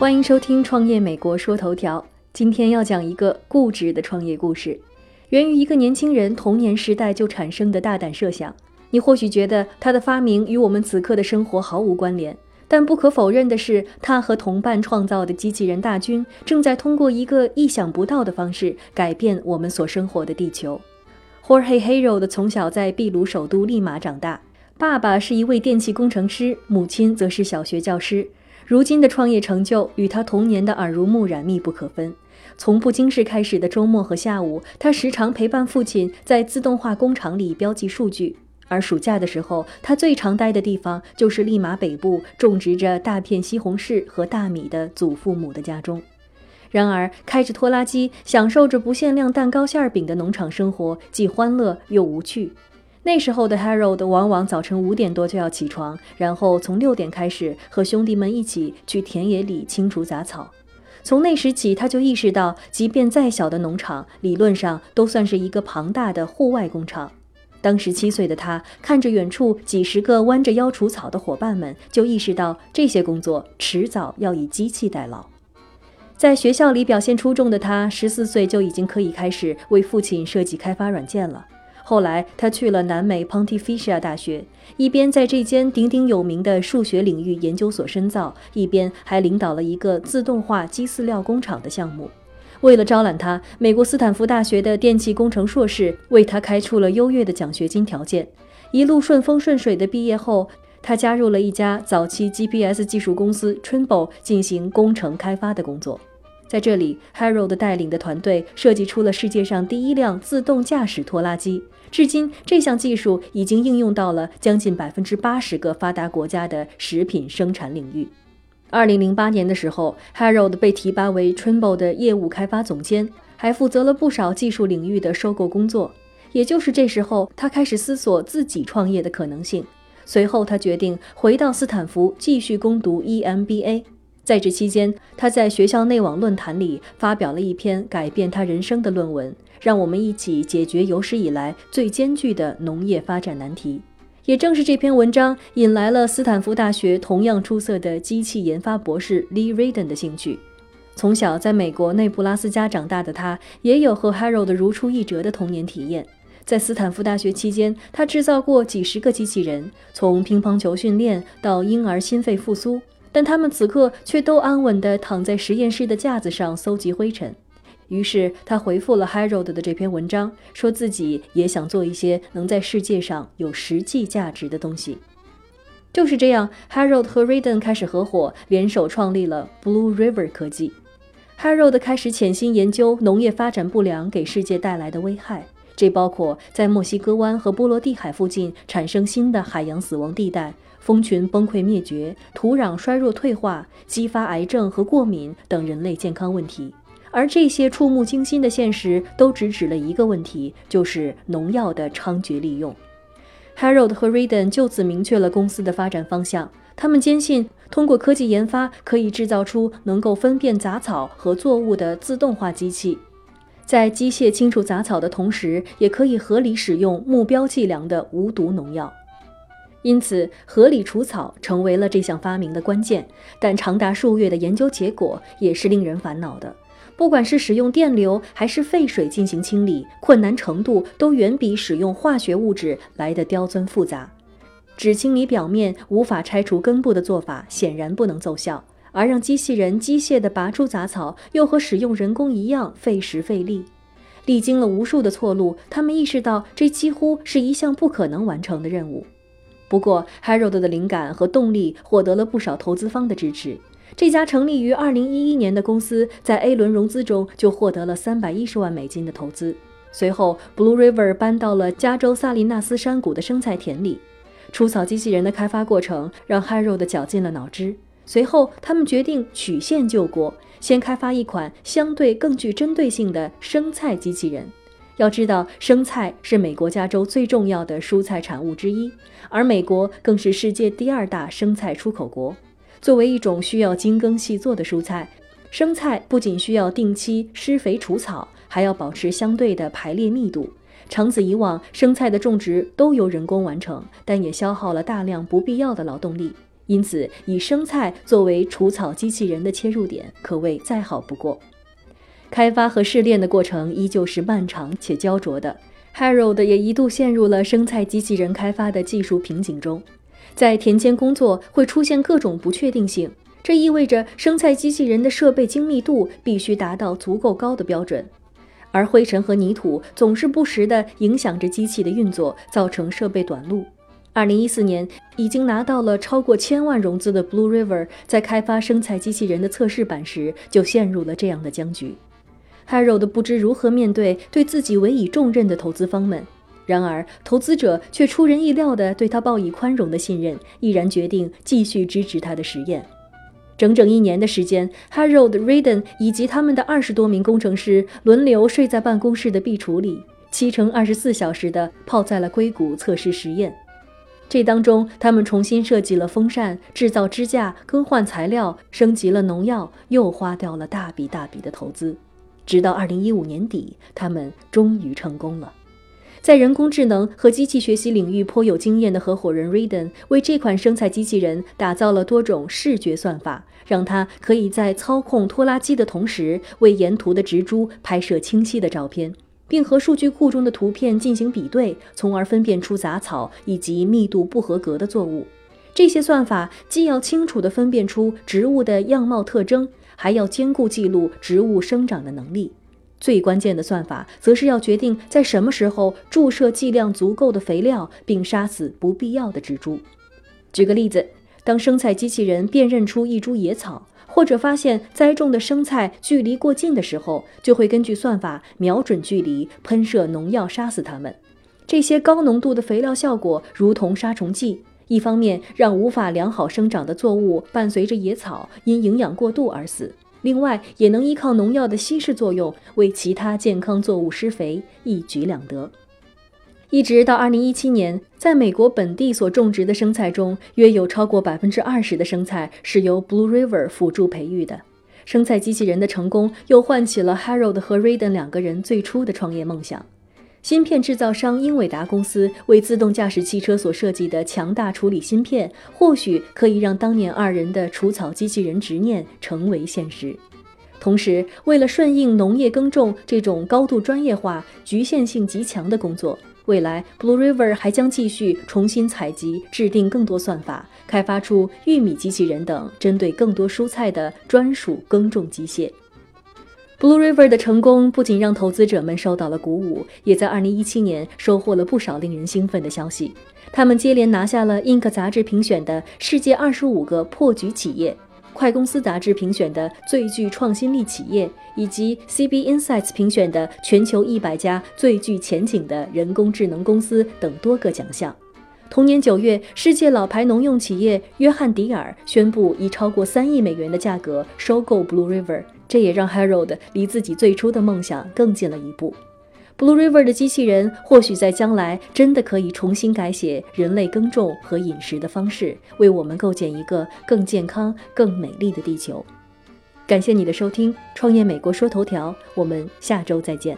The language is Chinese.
欢迎收听《创业美国说头条》。今天要讲一个固执的创业故事，源于一个年轻人童年时代就产生的大胆设想。你或许觉得他的发明与我们此刻的生活毫无关联，但不可否认的是，他和同伴创造的机器人大军正在通过一个意想不到的方式改变我们所生活的地球。Jorge Hero 从小在秘鲁首都利马长大，爸爸是一位电气工程师，母亲则是小学教师。如今的创业成就与他童年的耳濡目染密不可分。从不经事开始的周末和下午，他时常陪伴父亲在自动化工厂里标记数据。而暑假的时候，他最常待的地方就是利马北部种植着大片西红柿和大米的祖父母的家中。然而，开着拖拉机享受着不限量蛋糕馅饼的农场生活，既欢乐又无趣。那时候的 Harold 往往早晨五点多就要起床，然后从六点开始和兄弟们一起去田野里清除杂草。从那时起，他就意识到，即便再小的农场，理论上都算是一个庞大的户外工厂。当时七岁的他，看着远处几十个弯着腰除草的伙伴们，就意识到这些工作迟早要以机器代劳。在学校里表现出众的他，十四岁就已经可以开始为父亲设计开发软件了。后来，他去了南美 Pontificia 大学，一边在这间鼎鼎有名的数学领域研究所深造，一边还领导了一个自动化鸡饲料工厂的项目。为了招揽他，美国斯坦福大学的电气工程硕士为他开出了优越的奖学金条件。一路顺风顺水的毕业后，他加入了一家早期 GPS 技术公司 Trimble 进行工程开发的工作。在这里，Harold 带领的团队设计出了世界上第一辆自动驾驶拖拉机。至今，这项技术已经应用到了将近百分之八十个发达国家的食品生产领域。二零零八年的时候，Harold 被提拔为 Trimble 的业务开发总监，还负责了不少技术领域的收购工作。也就是这时候，他开始思索自己创业的可能性。随后，他决定回到斯坦福继续攻读 EMBA。在这期间，他在学校内网论坛里发表了一篇改变他人生的论文，让我们一起解决有史以来最艰巨的农业发展难题。也正是这篇文章引来了斯坦福大学同样出色的机器研发博士 Lee Raden 的兴趣。从小在美国内布拉斯加长大的他，也有和 Harold 如出一辙的童年体验。在斯坦福大学期间，他制造过几十个机器人，从乒乓球训练到婴儿心肺复苏。但他们此刻却都安稳地躺在实验室的架子上搜集灰尘。于是他回复了 Harold 的这篇文章，说自己也想做一些能在世界上有实际价值的东西。就是这样，Harold 和 Raden 开始合伙，联手创立了 Blue River 科技。Harold 开始潜心研究农业发展不良给世界带来的危害，这包括在墨西哥湾和波罗的海附近产生新的海洋死亡地带。蜂群崩溃灭绝，土壤衰弱退化，激发癌症和过敏等人类健康问题。而这些触目惊心的现实，都直指了一个问题，就是农药的猖獗利用。Harold 和 Raden 就此明确了公司的发展方向。他们坚信，通过科技研发，可以制造出能够分辨杂草和作物的自动化机器，在机械清除杂草的同时，也可以合理使用目标计量的无毒农药。因此，合理除草成为了这项发明的关键。但长达数月的研究结果也是令人烦恼的。不管是使用电流还是废水进行清理，困难程度都远比使用化学物质来的刁钻复杂。只清理表面，无法拆除根部的做法显然不能奏效，而让机器人机械地拔出杂草，又和使用人工一样费时费力。历经了无数的错路，他们意识到这几乎是一项不可能完成的任务。不过，Harold 的灵感和动力获得了不少投资方的支持。这家成立于2011年的公司在 A 轮融资中就获得了310万美金的投资。随后，Blue River 搬到了加州萨利纳斯山谷的生菜田里。除草机器人的开发过程让 Harold 绞尽了脑汁。随后，他们决定曲线救国，先开发一款相对更具针对性的生菜机器人。要知道，生菜是美国加州最重要的蔬菜产物之一，而美国更是世界第二大生菜出口国。作为一种需要精耕细作的蔬菜，生菜不仅需要定期施肥除草，还要保持相对的排列密度。长此以往，生菜的种植都由人工完成，但也消耗了大量不必要的劳动力。因此，以生菜作为除草机器人的切入点，可谓再好不过。开发和试炼的过程依旧是漫长且焦灼的。Harold 也一度陷入了生菜机器人开发的技术瓶颈中。在田间工作会出现各种不确定性，这意味着生菜机器人的设备精密度必须达到足够高的标准。而灰尘和泥土总是不时地影响着机器的运作，造成设备短路。二零一四年，已经拿到了超过千万融资的 Blue River，在开发生菜机器人的测试版时，就陷入了这样的僵局。Harold 不知如何面对对自己委以重任的投资方们，然而投资者却出人意料地对他报以宽容的信任，毅然决定继续支持他的实验。整整一年的时间，Harold Raden 以及他们的二十多名工程师轮流睡在办公室的壁橱里，七乘二十四小时地泡在了硅谷测试实验。这当中，他们重新设计了风扇，制造支架，更换材料，升级了农药，又花掉了大笔大笔的投资。直到二零一五年底，他们终于成功了。在人工智能和机器学习领域颇有经验的合伙人 Raden 为这款生菜机器人打造了多种视觉算法，让它可以在操控拖拉机的同时，为沿途的植株拍摄清晰的照片。并和数据库中的图片进行比对，从而分辨出杂草以及密度不合格的作物。这些算法既要清楚地分辨出植物的样貌特征，还要兼顾记录植物生长的能力。最关键的算法，则是要决定在什么时候注射剂量足够的肥料，并杀死不必要的植株。举个例子，当生菜机器人辨认出一株野草。或者发现栽种的生菜距离过近的时候，就会根据算法瞄准距离喷射农药杀死它们。这些高浓度的肥料效果如同杀虫剂，一方面让无法良好生长的作物伴随着野草因营养过度而死，另外也能依靠农药的稀释作用为其他健康作物施肥，一举两得。一直到二零一七年，在美国本地所种植的生菜中，约有超过百分之二十的生菜是由 Blue River 辅助培育的。生菜机器人的成功，又唤起了 Harold 和 Raden 两个人最初的创业梦想。芯片制造商英伟达公司为自动驾驶汽车所设计的强大处理芯片，或许可以让当年二人的除草机器人执念成为现实。同时，为了顺应农业耕种这种高度专业化、局限性极强的工作。未来，Blue River 还将继续重新采集、制定更多算法，开发出玉米机器人等针对更多蔬菜的专属耕种机械。Blue River 的成功不仅让投资者们受到了鼓舞，也在2017年收获了不少令人兴奋的消息。他们接连拿下了 Inc 杂志评选的世界25个破局企业。快公司杂志评选的最具创新力企业，以及 CB Insights 评选的全球一百家最具前景的人工智能公司等多个奖项。同年九月，世界老牌农用企业约翰迪尔宣布以超过三亿美元的价格收购 Blue River，这也让 Harold 离自己最初的梦想更近了一步。Blue River 的机器人或许在将来真的可以重新改写人类耕种和饮食的方式，为我们构建一个更健康、更美丽的地球。感谢你的收听，创业美国说头条，我们下周再见。